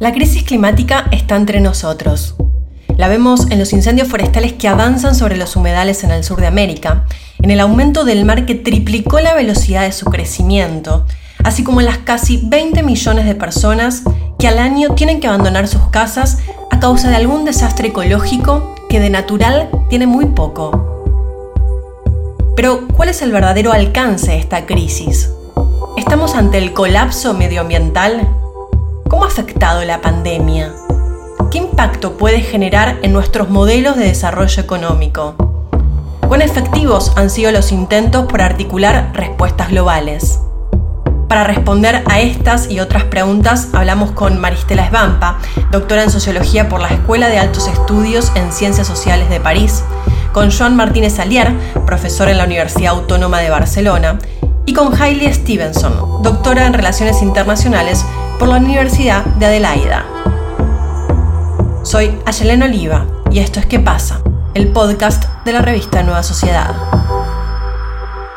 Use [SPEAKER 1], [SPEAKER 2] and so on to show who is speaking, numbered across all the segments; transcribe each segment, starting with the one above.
[SPEAKER 1] La crisis climática está entre nosotros. La vemos en los incendios forestales que avanzan sobre los humedales en el sur de América, en el aumento del mar que triplicó la velocidad de su crecimiento, así como en las casi 20 millones de personas que al año tienen que abandonar sus casas a causa de algún desastre ecológico que de natural tiene muy poco. Pero, ¿cuál es el verdadero alcance de esta crisis? ¿Estamos ante el colapso medioambiental? ¿Cómo ha afectado la pandemia? ¿Qué impacto puede generar en nuestros modelos de desarrollo económico? ¿Cuán efectivos han sido los intentos por articular respuestas globales? Para responder a estas y otras preguntas hablamos con Maristela Esbampa, doctora en Sociología por la Escuela de Altos Estudios en Ciencias Sociales de París, con Joan Martínez Alier, profesor en la Universidad Autónoma de Barcelona, y con Hailey Stevenson, doctora en Relaciones Internacionales por la Universidad de Adelaida. Soy Ayelena Oliva y esto es ¿Qué pasa? El podcast de la revista Nueva Sociedad.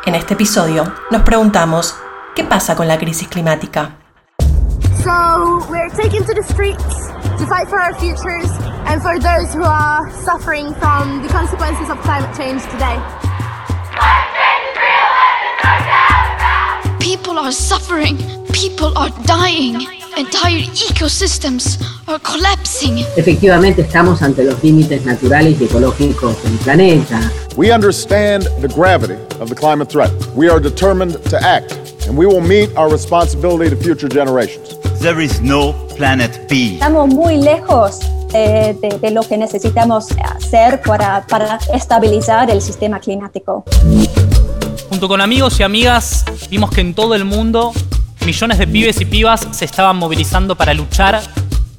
[SPEAKER 1] En este episodio nos preguntamos ¿qué pasa con la crisis climática?
[SPEAKER 2] So we're taking to the streets to fight for our futures and for those who are suffering from the consequences of climate change today.
[SPEAKER 3] People are suffering. People are dying. Entire ecosystems are collapsing.
[SPEAKER 4] Efectivamente estamos ante los límites naturales y ecológicos del planeta.
[SPEAKER 5] We understand the gravity of the climate threat. We are determined to act, and we will meet our responsibility to future generations.
[SPEAKER 6] There is no planet B.
[SPEAKER 7] Estamos muy lejos eh, de, de, lo que necesitamos hacer para, para estabilizar el sistema climático.
[SPEAKER 8] Junto con amigos y amigas vimos que en todo el mundo millones de pibes y pibas se estaban movilizando para luchar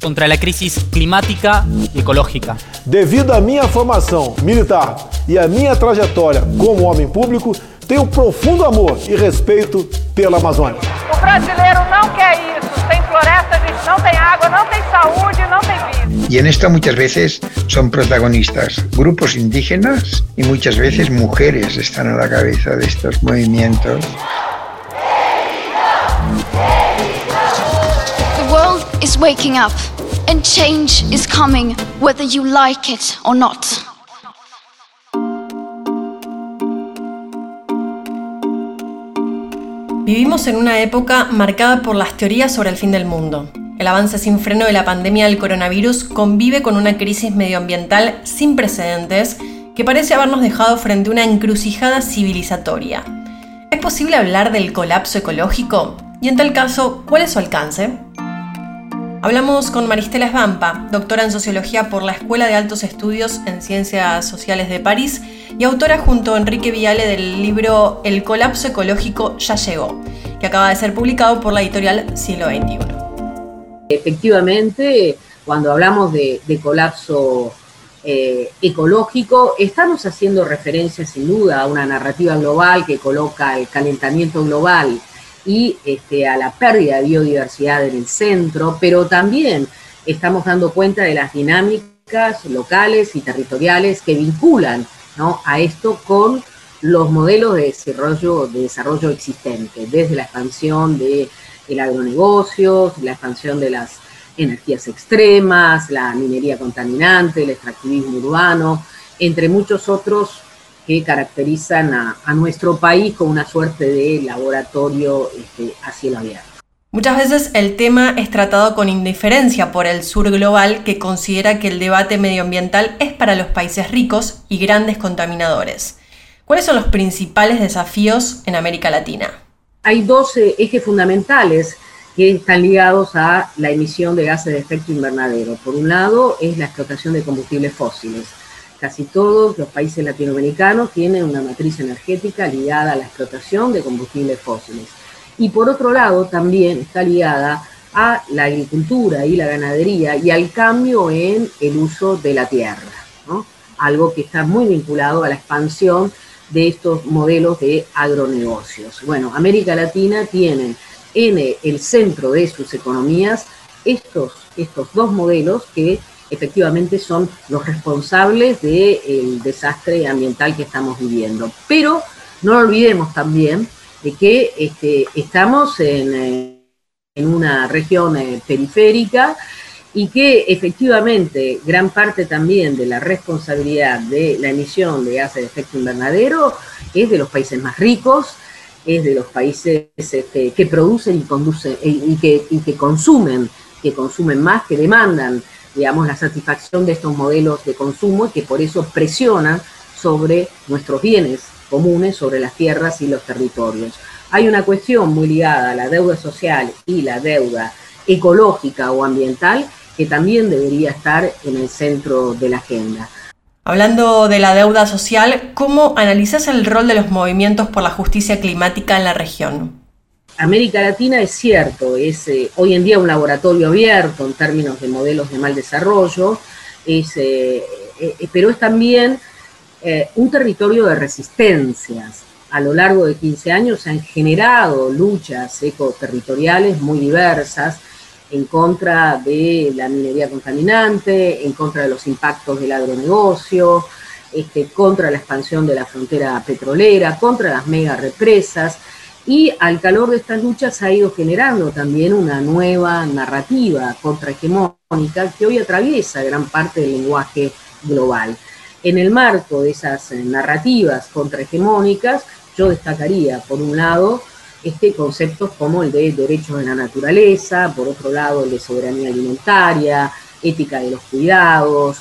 [SPEAKER 8] contra la crisis climática y ecológica.
[SPEAKER 9] Devido a minha formação militar e a minha trajetória como homem público, tenho profundo amor e respeito pela Amazônia.
[SPEAKER 10] O brasileiro não quer isso. Sem floresta, a gente não tem água, não tem saúde, não tem vida.
[SPEAKER 11] Y en esto muchas veces son protagonistas grupos indígenas y muchas veces mujeres están a la cabeza de estos movimientos.
[SPEAKER 3] Waking up and change is coming whether you like it or not.
[SPEAKER 1] Vivimos en una época marcada por las teorías sobre el fin del mundo. El avance sin freno de la pandemia del coronavirus convive con una crisis medioambiental sin precedentes que parece habernos dejado frente a una encrucijada civilizatoria. ¿Es posible hablar del colapso ecológico? Y en tal caso, ¿cuál es su alcance? Hablamos con Maristela Esbampa, doctora en Sociología por la Escuela de Altos Estudios en Ciencias Sociales de París y autora junto a Enrique Viale del libro El colapso ecológico ya llegó, que acaba de ser publicado por la editorial Siglo XXI.
[SPEAKER 4] Efectivamente, cuando hablamos de, de colapso eh, ecológico, estamos haciendo referencia sin duda a una narrativa global que coloca el calentamiento global y este, a la pérdida de biodiversidad en el centro, pero también estamos dando cuenta de las dinámicas locales y territoriales que vinculan ¿no? a esto con los modelos de desarrollo, de desarrollo existentes, desde la expansión del de agronegocio, la expansión de las energías extremas, la minería contaminante, el extractivismo urbano, entre muchos otros que caracterizan a, a, nuestro país como una suerte de laboratorio este, a cielo abierto.
[SPEAKER 1] Muchas veces el tema es tratado con indiferencia por el sur global que considera que el debate medioambiental es para los países ricos y grandes contaminadores. ¿Cuáles son los principales desafíos en América Latina?
[SPEAKER 4] Hay dos eh, ejes fundamentales que están ligados a la emisión de gases de efecto invernadero. Por un lado es la explotación de combustibles fósiles casi todos los países latinoamericanos tienen una matriz energética ligada a la explotación de combustibles fósiles. Y por otro lado, también está ligada a la agricultura y la ganadería y al cambio en el uso de la tierra, algo que está muy vinculado a la expansión de estos modelos de agronegocios. Bueno, América Latina tiene en el centro de sus economías estos, estos dos modelos que efectivamente son los responsables del desastre ambiental que estamos viviendo. Pero no olvidemos también de que este, estamos en, en, una región eh, periférica y que efectivamente gran parte también de la responsabilidad de la emisión de gases de efecto invernadero es de los países más ricos, es de los países este, que producen y, conducen, y, que, y que consumen, que consumen más, que demandan, digamos, la satisfacción de estos modelos de consumo y que por eso presionan sobre nuestros bienes comunes, sobre las tierras y los territorios. Hay una cuestión muy ligada a la deuda social y la deuda ecológica o ambiental que también debería estar en el centro de la agenda.
[SPEAKER 1] Hablando de la deuda social, ¿cómo analizas el rol de los movimientos por la justicia climática en la región?
[SPEAKER 4] América Latina es cierto, es eh, hoy en día un laboratorio abierto en términos de modelos de mal desarrollo, es, eh, eh, pero es también un territorio de resistencias. A lo largo de 15 años se han generado luchas ecoterritoriales muy diversas, en contra de la minería contaminante, en contra de los impactos del agronegocio, este, contra la expansión de la frontera petrolera, contra las mega represas, y al calor de estas luchas ha ido generando también una nueva narrativa contrahegemónica que hoy atraviesa gran parte del lenguaje global. En el marco de esas narrativas contrahegemónicas, yo destacaría, por un lado, este, conceptos como el de derechos de la naturaleza, por otro lado el de soberanía alimentaria, ética de los cuidados,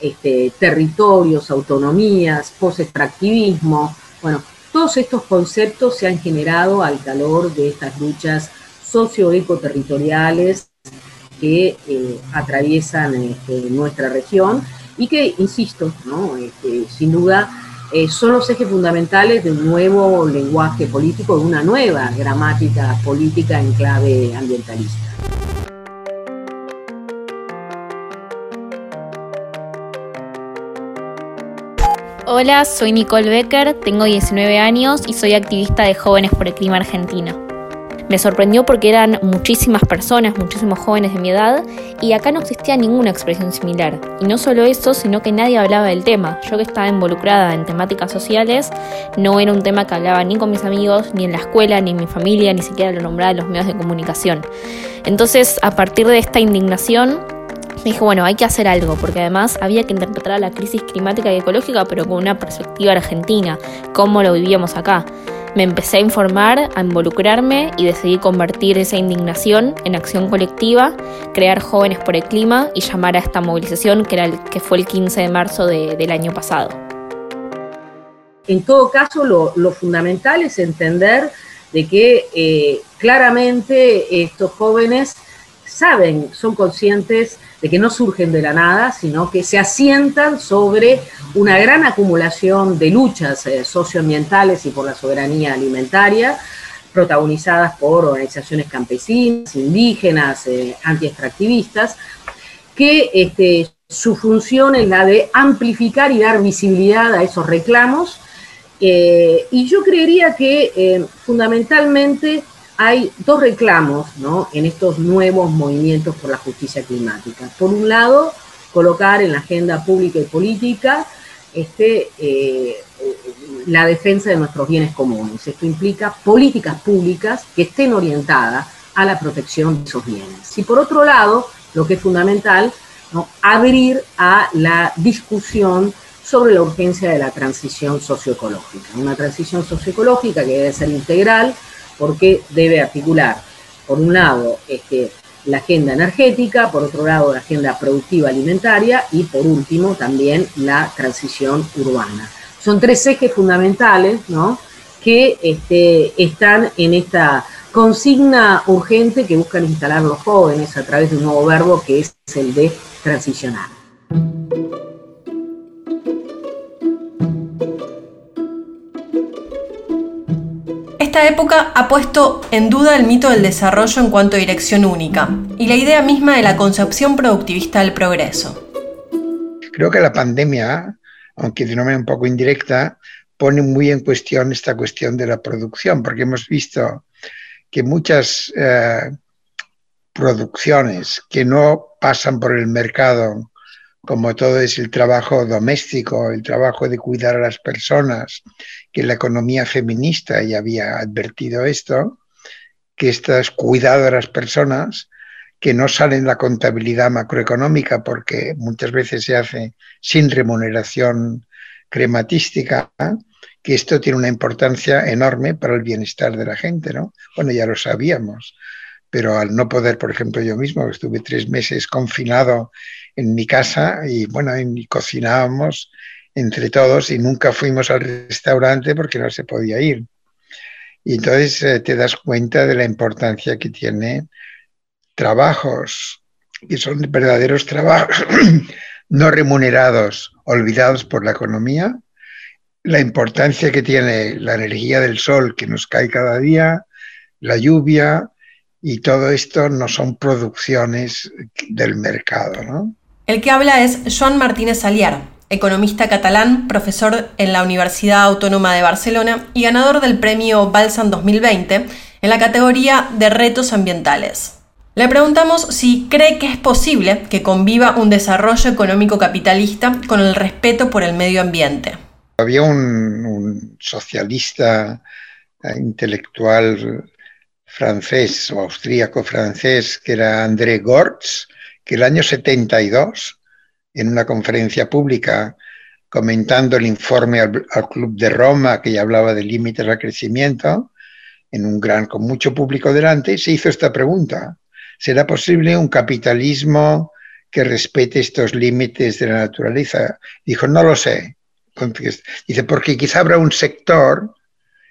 [SPEAKER 4] este, territorios, autonomías, post-extractivismo. Bueno, todos estos conceptos se han generado al calor de estas luchas socioecoterritoriales que eh, atraviesan este, nuestra región y que, insisto, ¿no? Este, sin duda eh, son los ejes fundamentales de un nuevo lenguaje político, de una nueva gramática política en clave ambientalista.
[SPEAKER 12] Hola, soy Nicole Becker, tengo 19 años y soy activista de Jóvenes por el Clima Argentina. Me sorprendió porque eran muchísimas personas, muchísimos jóvenes de mi edad, y acá no existía ninguna expresión similar. Y no solo eso, sino que nadie hablaba del tema. Yo que estaba involucrada en temáticas sociales, no era un tema que hablaba ni con mis amigos, ni en la escuela, ni en mi familia, ni siquiera lo nombraba en los medios de comunicación. Entonces, a partir de esta indignación, dije, bueno, hay que hacer algo, porque además había que interpretar la crisis climática y ecológica, pero con una perspectiva argentina, cómo lo vivíamos acá. Me empecé a informar, a involucrarme y decidí convertir esa indignación en acción colectiva, crear Jóvenes por el Clima y llamar a esta movilización que, era el, que fue el 15 de marzo del año pasado.
[SPEAKER 4] En todo caso, lo, fundamental es entender de que eh, claramente estos jóvenes saben, son conscientes de que no surgen de la nada, sino que se asientan sobre una gran acumulación de luchas eh, socioambientales y por la soberanía alimentaria, protagonizadas por organizaciones campesinas, indígenas, eh, anti-extractivistas, que este, su función es la de amplificar y dar visibilidad a esos reclamos. Eh, y yo creería que fundamentalmente hay dos reclamos en estos nuevos movimientos por la justicia climática. Por un lado, colocar en la agenda pública y política este, eh, la defensa de nuestros bienes comunes. Esto implica políticas públicas que estén orientadas a la protección de esos bienes. Y por otro lado, lo que es fundamental, abrir a la discusión sobre la urgencia de la transición socioecológica. Una transición socioecológica que debe ser integral, porque debe articular, por un lado, este, la agenda energética, por otro lado, la agenda productiva alimentaria y, por último, también la transición urbana. Son tres ejes fundamentales ¿no? que este, están en esta consigna urgente que buscan instalar los jóvenes a través de un nuevo verbo que es el de transicionar.
[SPEAKER 1] Esta época ha puesto en duda el mito del desarrollo en cuanto a dirección única y la idea misma de la concepción productivista del progreso.
[SPEAKER 11] Creo que la pandemia, aunque de una manera un poco indirecta, pone muy en cuestión esta cuestión de la producción, porque hemos visto que muchas eh, producciones que no pasan por el mercado como todo es el trabajo doméstico, el trabajo de cuidar a las personas, que la economía feminista ya había advertido esto, que estas cuidado a las personas que no sale en la contabilidad macroeconómica porque muchas veces se hace sin remuneración crematística, que esto tiene una importancia enorme para el bienestar de la gente, ¿no? Bueno, ya lo sabíamos, pero al no poder, por ejemplo, yo mismo, estuve tres meses confinado en mi casa y bueno, cocinábamos entre todos y nunca fuimos al restaurante porque no se podía ir. Y entonces eh, te das cuenta de la importancia que tiene trabajos que son verdaderos trabajos no remunerados, olvidados por la economía, la importancia que tiene la energía del sol que nos cae cada día, la lluvia y todo esto no son producciones del mercado. ¿no?
[SPEAKER 1] El que habla es Joan Martínez Aliar, economista catalán, profesor en la Universidad Autónoma de Barcelona y ganador del premio Balsam 2020 en la categoría de retos ambientales. Le preguntamos si cree que es posible que conviva un desarrollo económico capitalista con el respeto por el medio ambiente.
[SPEAKER 11] Había un, socialista eh, intelectual francés o austríaco francés que era André Gortz, que el año 72, en una conferencia pública, comentando el informe al, al Club de Roma, que ya hablaba de límites al crecimiento, en un gran, con mucho público delante, se hizo esta pregunta. ¿Será posible un capitalismo que respete estos límites de la naturaleza? Dijo, no lo sé. Dice, porque quizá habrá un sector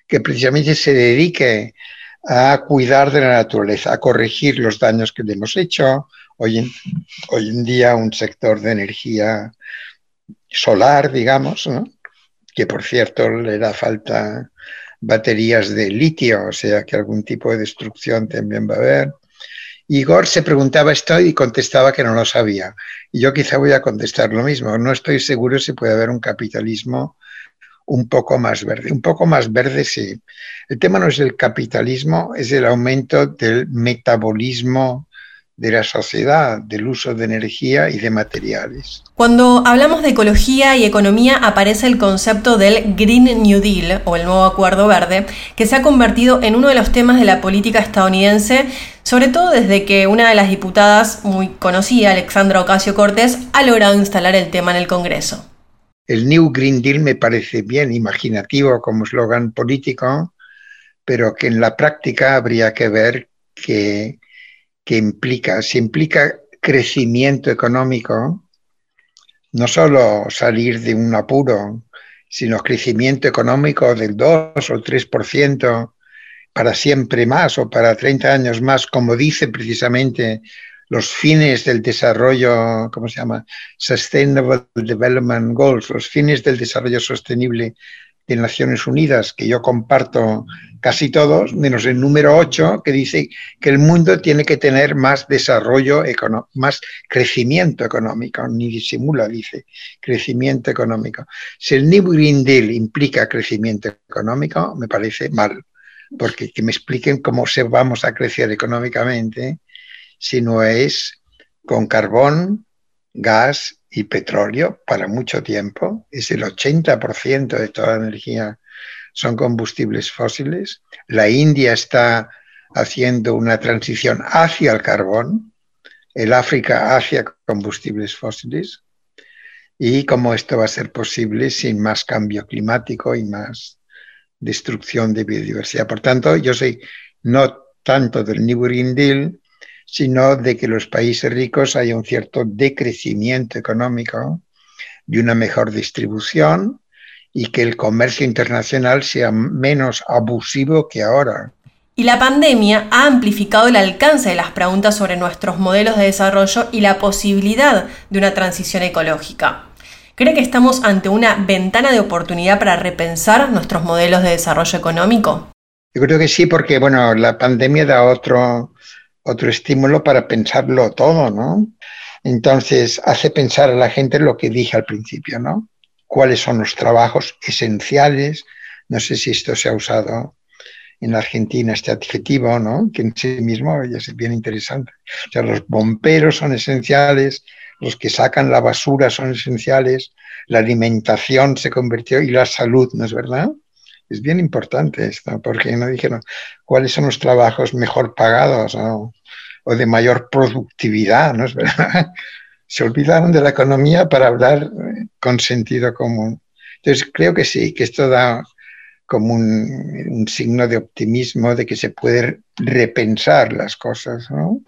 [SPEAKER 11] que precisamente se dedique a cuidar de la naturaleza, a corregir los daños que le hemos hecho. Hoy en, día un sector de energía solar, digamos, que por cierto le da falta baterías de litio, o sea que algún tipo de destrucción también va a haber. Igor se preguntaba esto y contestaba que no lo sabía. Y yo quizá voy a contestar lo mismo. No estoy seguro si puede haber un capitalismo un poco más verde. Un poco más verde, sí. El tema no es el capitalismo, es el aumento del metabolismo de la sociedad, del uso de energía y de materiales.
[SPEAKER 1] Cuando hablamos de ecología y economía aparece el concepto del Green New Deal o el nuevo Acuerdo Verde, que se ha convertido en uno de los temas de la política estadounidense, sobre todo desde que una de las diputadas muy conocida, Alexandra Ocasio Cortés, ha logrado instalar el tema en el Congreso.
[SPEAKER 11] El New Green Deal me parece bien imaginativo como eslogan político, pero que en la práctica habría que ver que que implica, si implica crecimiento económico, no solo salir de un apuro, sino crecimiento económico del 2 o 3% para siempre más o para 30 años más, como dice precisamente los fines del desarrollo, ¿cómo se llama? Sustainable Development Goals, los fines del desarrollo sostenible de Naciones Unidas, que yo comparto casi todos, menos el número 8, que dice que el mundo tiene que tener más desarrollo económico, más crecimiento económico, ni disimula, dice, crecimiento económico. Si el New Green Deal implica crecimiento económico, me parece mal, porque que me expliquen cómo se vamos a crecer económicamente si no es con carbón, gas y petróleo para mucho tiempo. Es el 80% de toda la energía son combustibles fósiles. La India está haciendo una transición hacia el carbón, el África hacia combustibles fósiles. Y cómo esto va a ser posible sin más cambio climático y más destrucción de biodiversidad. Por tanto, yo soy no tanto del New Green Deal, sino de que los países ricos haya un cierto decrecimiento económico y una mejor distribución y que el comercio internacional sea menos abusivo que ahora.
[SPEAKER 1] Y la pandemia ha amplificado el alcance de las preguntas sobre nuestros modelos de desarrollo y la posibilidad de una transición ecológica. ¿Cree que estamos ante una ventana de oportunidad para repensar nuestros modelos de desarrollo económico?
[SPEAKER 11] Yo creo que sí, porque bueno, la pandemia da otro, otro estímulo para pensarlo todo, ¿no? Entonces hace pensar a la gente lo que dije al principio, ¿no? cuáles son los trabajos esenciales. No sé si esto se ha usado en Argentina, este adjetivo, ¿no? que en sí mismo ya es bien interesante. O sea, los bomberos son esenciales, los que sacan la basura son esenciales, la alimentación se convirtió y la salud, ¿no es verdad? Es bien importante esto, porque no dijeron cuáles son los trabajos mejor pagados. o de mayor productividad, ¿no es verdad? Se olvidaron de la economía para hablar eh, con sentido común. Entonces, creo que sí, que esto da como un, un signo de optimismo, de que se puede repensar las cosas, ¿no?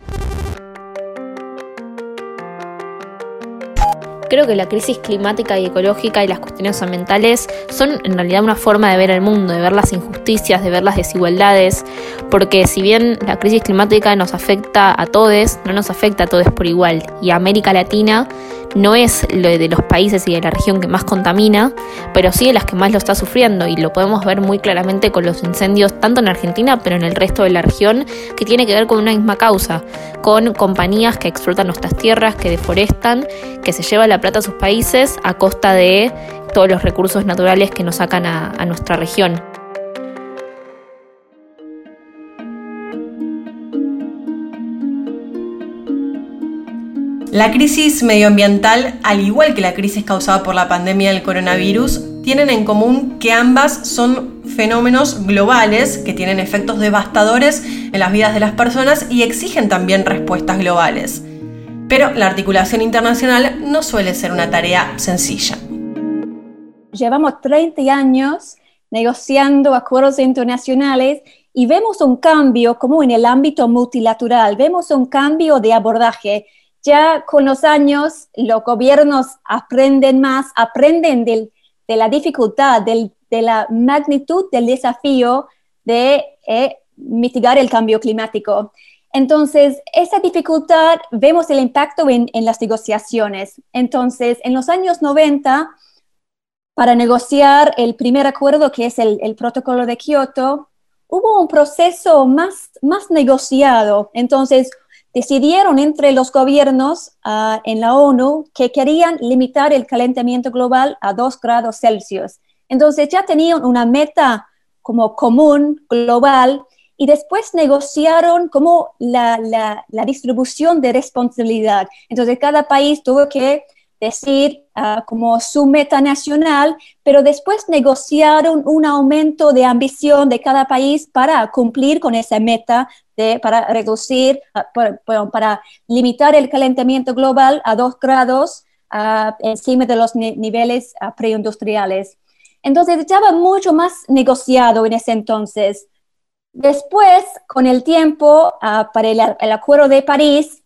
[SPEAKER 12] Creo que la crisis climática y ecológica y las cuestiones ambientales son en realidad una forma de ver el mundo, de ver las injusticias, de ver las desigualdades, porque si bien la crisis climática nos afecta a todos, no nos afecta a todos por igual. Y América Latina no es lo de los países y de la región que más contamina, pero sí de las que más lo está sufriendo y lo podemos ver muy claramente con los incendios tanto en Argentina pero en el resto de la región que tiene que ver con una misma causa, con compañías que explotan nuestras tierras, que deforestan, que se llevan la plata a sus países a costa de todos los recursos naturales que nos sacan a nuestra región.
[SPEAKER 1] La crisis medioambiental, al igual que la crisis causada por la pandemia del coronavirus, tienen en común que ambas son fenómenos globales que tienen efectos devastadores en las vidas de las personas y exigen también respuestas globales. Pero la articulación internacional no suele ser una tarea sencilla.
[SPEAKER 7] Llevamos 30 años negociando acuerdos internacionales y vemos un cambio como en el ámbito multilateral, vemos un cambio de abordaje ya con los años los gobiernos aprenden más, aprenden de la dificultad, de la magnitud del desafío de eh, mitigar el cambio climático. Entonces, esa dificultad vemos el impacto en, las negociaciones. Entonces, en los años 90, para negociar el primer acuerdo, que es el, protocolo de Kioto, hubo un proceso más negociado. Entonces, decidieron entre los gobiernos ah, en la ONU que querían limitar el calentamiento global a 2 grados Celsius. Entonces ya tenían una meta como común, global, y después negociaron como la, la distribución de responsabilidad. Entonces cada país tuvo que decir ah, como su meta nacional, pero después negociaron un aumento de ambición de cada país para cumplir con esa meta, de, para reducir, ah, para, limitar el calentamiento global a dos grados ah, encima de los niveles preindustriales. Entonces estaba mucho más negociado en ese entonces. Después, con el tiempo, para el, el Acuerdo de París,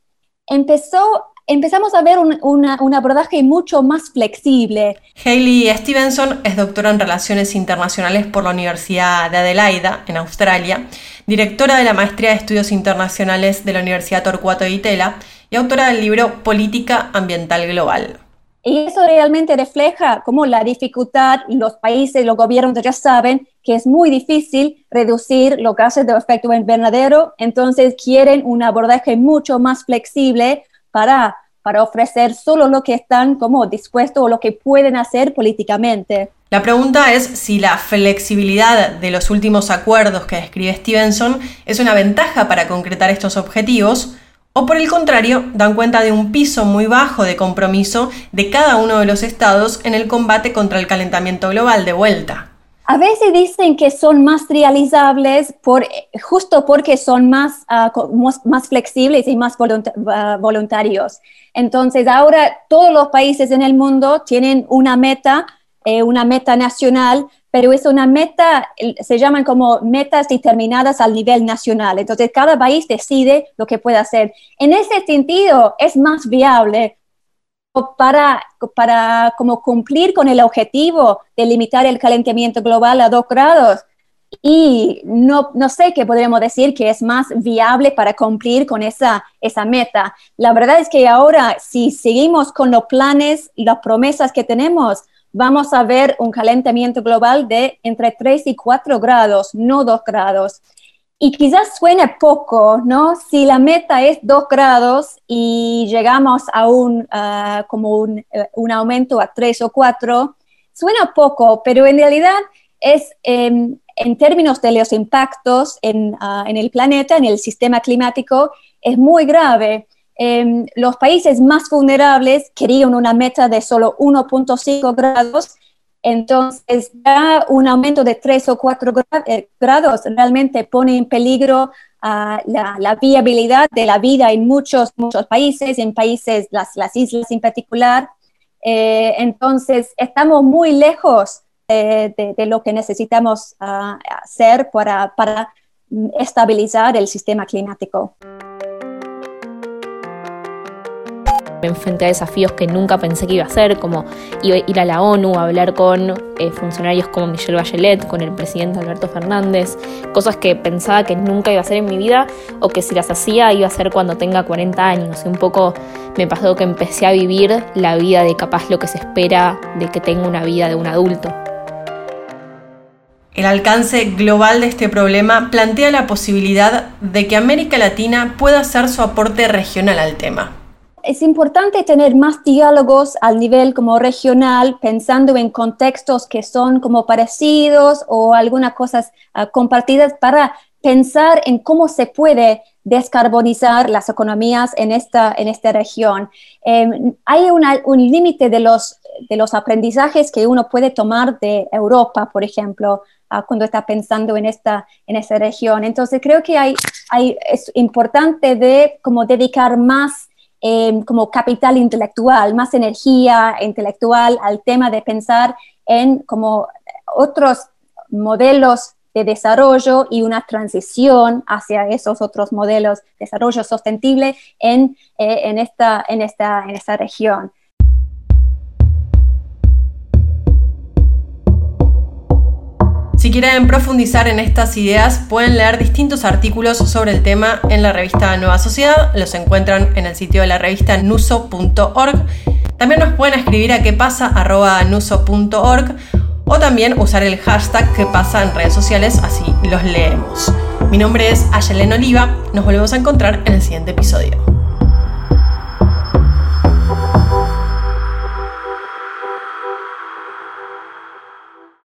[SPEAKER 7] empezó empezamos a ver un, abordaje mucho más flexible.
[SPEAKER 1] Hayley Stevenson es doctora en Relaciones Internacionales por la Universidad de Adelaida, en Australia, directora de la Maestría de Estudios Internacionales de la Universidad Torcuato de Itela y autora del libro Política Ambiental Global.
[SPEAKER 7] Y eso realmente refleja cómo la dificultad, los países, los gobiernos ya saben que es muy difícil reducir los gases de efecto invernadero, entonces quieren un abordaje mucho más flexible para, para ofrecer solo lo que están como dispuestos o lo que pueden hacer políticamente.
[SPEAKER 1] La pregunta es si la flexibilidad de los últimos acuerdos que describe Stevenson es una ventaja para concretar estos objetivos o por el contrario dan cuenta de un piso muy bajo de compromiso de cada uno de los estados en el combate contra el calentamiento global de vuelta.
[SPEAKER 7] A veces dicen que son más realizables por, justo porque son más, ah, más, flexibles y más ah, voluntarios. Entonces, ahora todos los países en el mundo tienen una meta, eh, una meta nacional, pero es una meta, se llaman como metas determinadas al nivel nacional. Entonces, cada país decide lo que puede hacer. En ese sentido, es más viable para, para como cumplir con el objetivo de limitar el calentamiento global a dos grados. Y no, no sé qué podríamos decir que es más viable para cumplir con esa, esa meta. La verdad es que ahora, si seguimos con los planes las promesas que tenemos, vamos a ver un calentamiento global de entre 3 y 4 grados, no 2 grados. Y quizás suene poco, ¿no? Si la meta es 2 grados y llegamos a un, ah, como un, eh, un, aumento a 3 o 4, suena poco, pero en realidad es em, en términos de los impactos en, ah, en, el planeta, en el sistema climático, es muy grave. Em, los países más vulnerables querían una meta de solo 1.5 grados Entonces, ya un aumento de 3 o 4 eh, grados realmente pone en peligro uh, la, viabilidad de la vida en muchos, muchos países, en países, las, las islas en particular. Eh, entonces, estamos muy lejos de, lo que necesitamos uh, hacer para, para estabilizar el sistema climático.
[SPEAKER 12] Enfrenté a desafíos que nunca pensé que iba a hacer, como ir a la ONU, hablar con eh, funcionarios como Michelle Bachelet, con el presidente Alberto Fernández, cosas que pensaba que nunca iba a hacer en mi vida o que si las hacía iba a hacer cuando tenga 40 años. Y un poco me pasó que empecé a vivir la vida de capaz lo que se espera de que tenga una vida de un adulto.
[SPEAKER 1] El alcance global de este problema plantea la posibilidad de que América Latina pueda hacer su aporte regional al tema
[SPEAKER 7] es importante tener más diálogos al nivel como regional, pensando en contextos que son como parecidos o algunas cosas uh, compartidas para pensar en cómo se puede descarbonizar las economías en esta, en esta región. Eh, hay un límite de los, de los aprendizajes que uno puede tomar de Europa, por ejemplo, uh, cuando está pensando en esta, en esta región. Entonces creo que hay, hay, es importante de como dedicar más Em, como capital intelectual, más energía intelectual al tema de pensar en como otros modelos de desarrollo y una transición hacia esos otros modelos de desarrollo sostenible en, eh, en, esta, en, esta, en esta región.
[SPEAKER 1] Si quieren profundizar en estas ideas, pueden leer distintos artículos sobre el tema en la revista Nueva Sociedad. Los encuentran en el sitio de la revista nuso.org. También nos pueden escribir a quepasa.nuso.org o también usar el hashtag que pasa en redes sociales, así los leemos. Mi nombre es Ayelen Oliva. Nos volvemos a encontrar en el siguiente episodio.